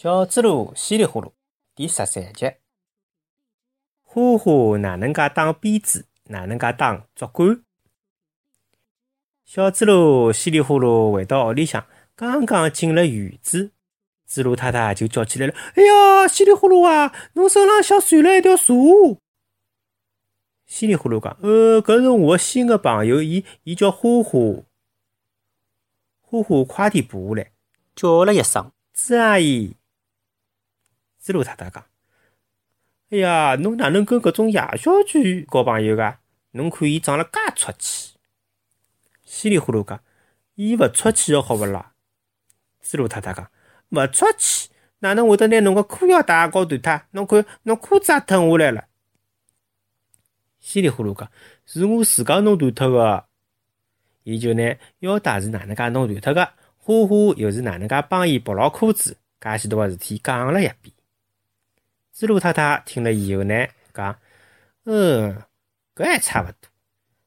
小猪猡稀里呼噜第十三集。花花哪能介当编织，哪能介当竹竿？小猪猡稀里呼噜回到屋里向，刚刚进了院子，猪猡太太就叫起来了：“哎呀，稀里呼噜啊，侬手浪向传了一条蛇！”稀里呼噜讲：“呃，搿是我新个朋友，伊伊叫花花。”花花快点爬下来，叫了一声：“猪阿姨。”猪猡太太讲：“哎呀，侬哪能跟搿种野小犬交朋友个？侬看伊长了介出气。”稀里呼噜讲：“伊勿出气好勿啦？”猪猡太太讲：“勿出气，哪能会得拿侬个裤腰带搞断脱？侬看，侬裤子也脱下来了。”稀里呼噜讲：“是我自家弄断脱个。”伊就拿腰带是哪能介弄断脱个，花花又是哪能介帮伊补牢裤子，介许多个事体讲了一遍。猪猡太太听了以后呢，讲：“嗯，搿还差勿多，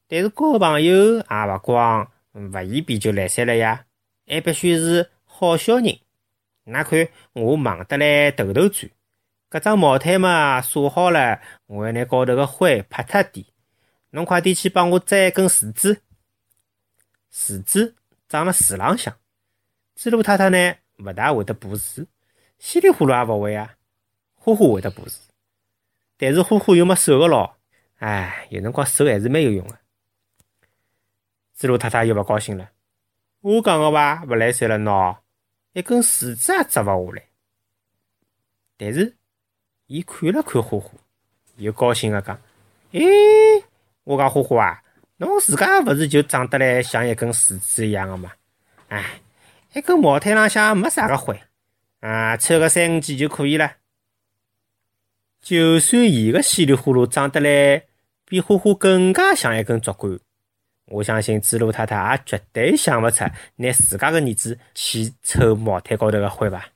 但是交朋友也勿光勿宜比就来三了呀，还必须是好小人。㑚看我忙得来头头转，搿张毛毯嘛晒好了，我还拿高头个灰拍脱点。侬快点去帮我摘根树枝，树枝长辣树浪向。猪猡太太呢，勿大会得爬树，稀里糊涂也勿会啊。”花花会得爬树，但是花花又没手个咯，哎，有辰光手还是蛮有用个。猪猡太太又勿高兴了，我讲个伐，勿来三了喏，一根树枝也折勿下来。但是，伊看了看花花，又高兴个讲：“哎，我讲花花啊，侬自家勿是就长得来像一根树枝一样个嘛？哎，一根毛毯浪向没啥个灰，啊，抽个三五记就可以了。”就算伊个稀里呼噜长得来比花花更加像一根竹竿，我相信猪猡太太也绝对想勿出拿自家个儿子去抽毛毯高头个灰伐。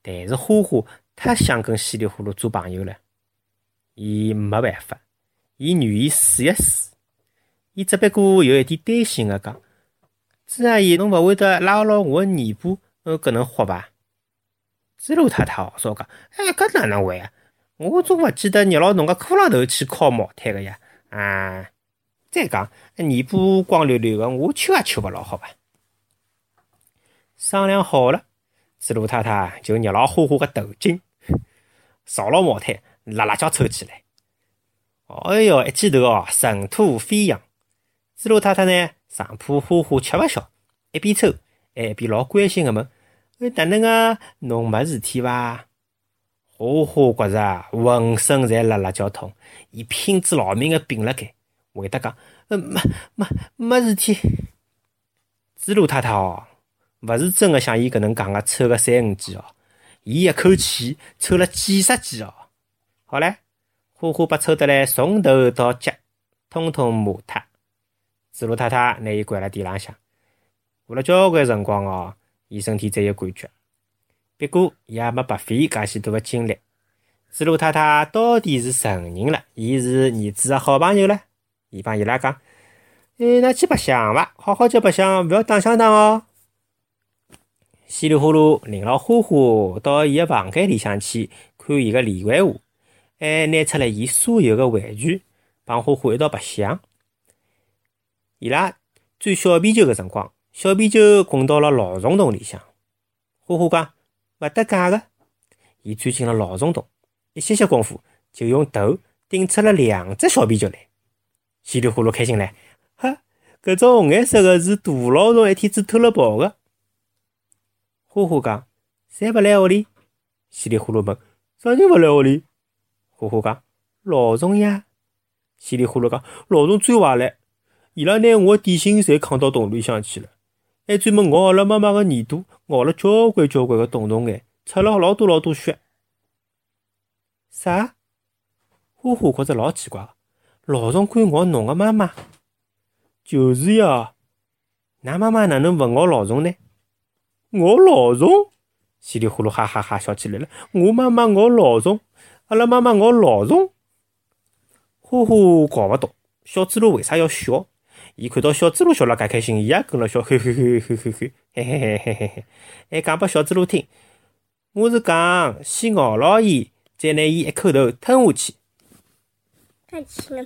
但是花花太想跟稀里呼噜做朋友了，伊没办法，伊愿意试一试。伊只不过有一点担心个讲：“猪阿姨，侬勿会得拉牢我个尾巴，呃，搿能活伐？”猪猡太太哦说讲：“哎，搿哪能会啊？”我总勿记得捏牢侬个裤浪头去敲毛毯个呀！啊，再讲尾巴光溜溜个，我揪也揪勿牢，好伐？商量好了，猪猡太太就捏牢花花个头颈，朝牢毛毯辣辣叫抽起来。哎哟，一记头哦，尘土飞扬。猪猡太太呢，上铺花花吃勿消，一边抽还一边老关心个问：“哎，哪能啊？侬没事体伐？”花花觉着浑身侪辣辣叫痛，伊拼子老命个并辣盖，回答讲：“呃，没没没事体。”猪猡太太哦，勿是真个像伊搿能讲个抽个三五记哦，伊一口气抽了几十记哦。好唻，花花被抽得来从头到脚，通通麻脱。猪猡太太拿伊关辣地浪向，过了交关辰光哦，伊身体才有感觉。不过，也没白费介许多个精力。猪猡太太到底是承认了，伊是儿子个好朋友了。伊帮伊拉讲：“哎，那去白相伐？好好叫白相，勿要打相打哦。”稀里呼噜领了花花到伊个房间里向去看伊个连环画，还拿出了伊所有个玩具，帮花花一道白相。伊拉转小皮球个辰光，小皮球滚到了老虫洞里向。花花讲。勿搭界个，伊钻进了老虫洞，一歇歇功夫就用头顶出了两只小皮球来。稀里呼噜开心唻，哈，搿只红颜色个是大老虫一天子偷了跑个。花花讲：侪勿来屋里。稀里呼噜问：啥人勿来屋里？花花讲：老虫呀。稀里呼噜讲：老虫最坏了，伊拉拿我点心侪扛到洞里向去了。还专门咬阿拉妈妈个耳朵，咬了交关交关个洞洞眼，出了老多老多血。啥？花花觉着老奇怪，老虫敢咬侬个妈妈？就是呀，㑚妈妈哪能勿咬老虫呢？咬老虫？稀里呼噜哈哈哈笑起来了。我妈妈咬老虫，阿拉妈妈咬老虫。花花搞勿懂，小猪猡为啥要笑？伊看到小猪猡笑了，介开心，伊也跟了笑，嘿嘿嘿嘿嘿嘿，嘿嘿嘿嘿嘿，还讲拨小猪猡听，我是讲先熬牢伊，再拿伊一口头吞下去。太气了！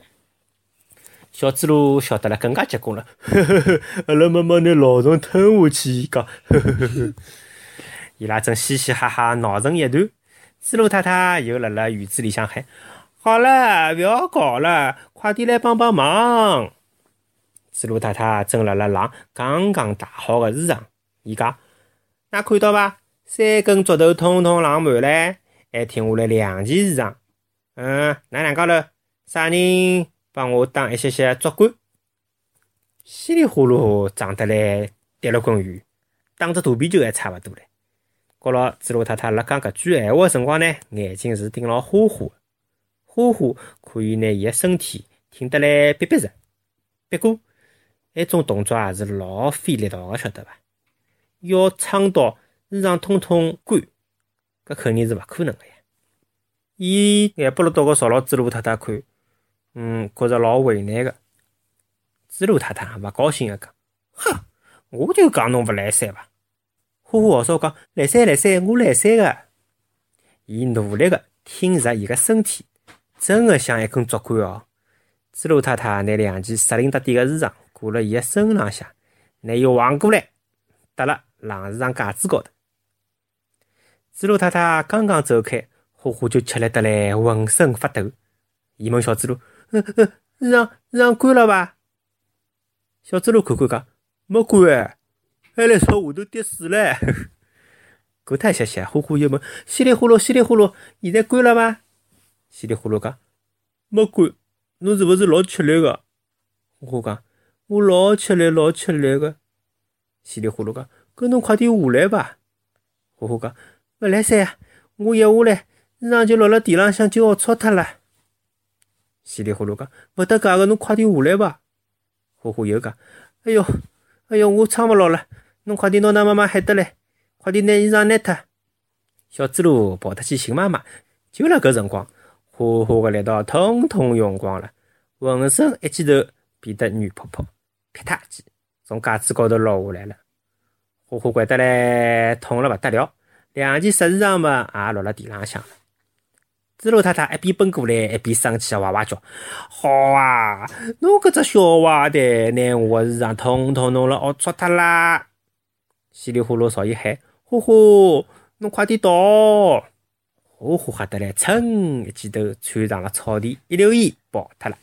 小猪猡晓得了，更加结棍了，呵呵呵，阿拉妈妈拿老虫吞下去，伊讲，呵呵呵，伊拉正嘻嘻哈哈闹成一团。猪猡太太又辣辣院子里向喊：“好了，勿要搞了，快点来帮帮忙！”猪猡太太正辣辣晾刚刚打好的衣裳，伊讲：“㑚看到伐？三根竹头统统晾满唻，还剩下来两件衣裳。嗯，哪两家头？啥人？”帮我打一些些竹竿，稀里呼噜长得来跌了滚圆，打只大皮球还差勿多唻。觉牢猪猡太太辣讲搿句闲话个辰光呢，眼睛是盯牢花花个。花花可以拿伊个身体挺得来笔笔直，不过埃种动作也是老费力道个，晓得伐？要撑到衣裳通通干，搿肯定是勿可能个呀。伊眼巴噜倒个朝牢猪路太太看。嗯，觉着老为难个。猪路太太勿高兴个讲：“哼，我就讲侬勿来三伐？”花花号召讲：“来三来三，我来三个。”伊努力个挺直伊个身体，真个像一根竹竿哦。猪路太太拿两件湿淋得点个衣裳挂辣伊个身浪向，拿伊横过来，搭辣晾衣裳架子高头。猪猡太太刚刚走开，花花就吃力得来浑身发抖。伊问小猪猡。嗯嗯，衣裳衣裳干了伐？小猪猡看看讲，没干哎，还辣朝下头滴水唻。过脱一歇歇，呼呼又问，稀里呼噜稀里呼噜，现在干了伐？稀里呼噜讲，没干。侬是勿是老吃力个？呼呼讲，我老吃力老吃力个。稀里呼噜讲，搿侬快点下来吧！”花花讲，勿来三，我一下来，衣裳就落辣地浪向，就要湿脱了。稀里呼噜讲，勿搭界个，侬快点下来吧？花花又讲，哎哟，哎哟，我撑勿牢了，侬快点拿㑚妈妈喊得来，快点拿衣裳拿脱。小猪猡跑脱去寻妈妈，就辣搿辰光，花花个力道统统用光了，浑身一记头变得软泡泡，啪嗒一记从架子高头落下来了。花花掼得来痛了勿得了，两件湿衣裳嘛也落了地浪向了。猪老太太一边奔过来，一边生气的哇哇叫：“好啊，侬搿只小坏蛋，拿我的衣裳统统弄了龌龊脱啦！”稀里呼噜朝伊喊：“花花，侬快点逃！”花花吓得来，噌一记头窜上了草地，一溜烟跑脱了。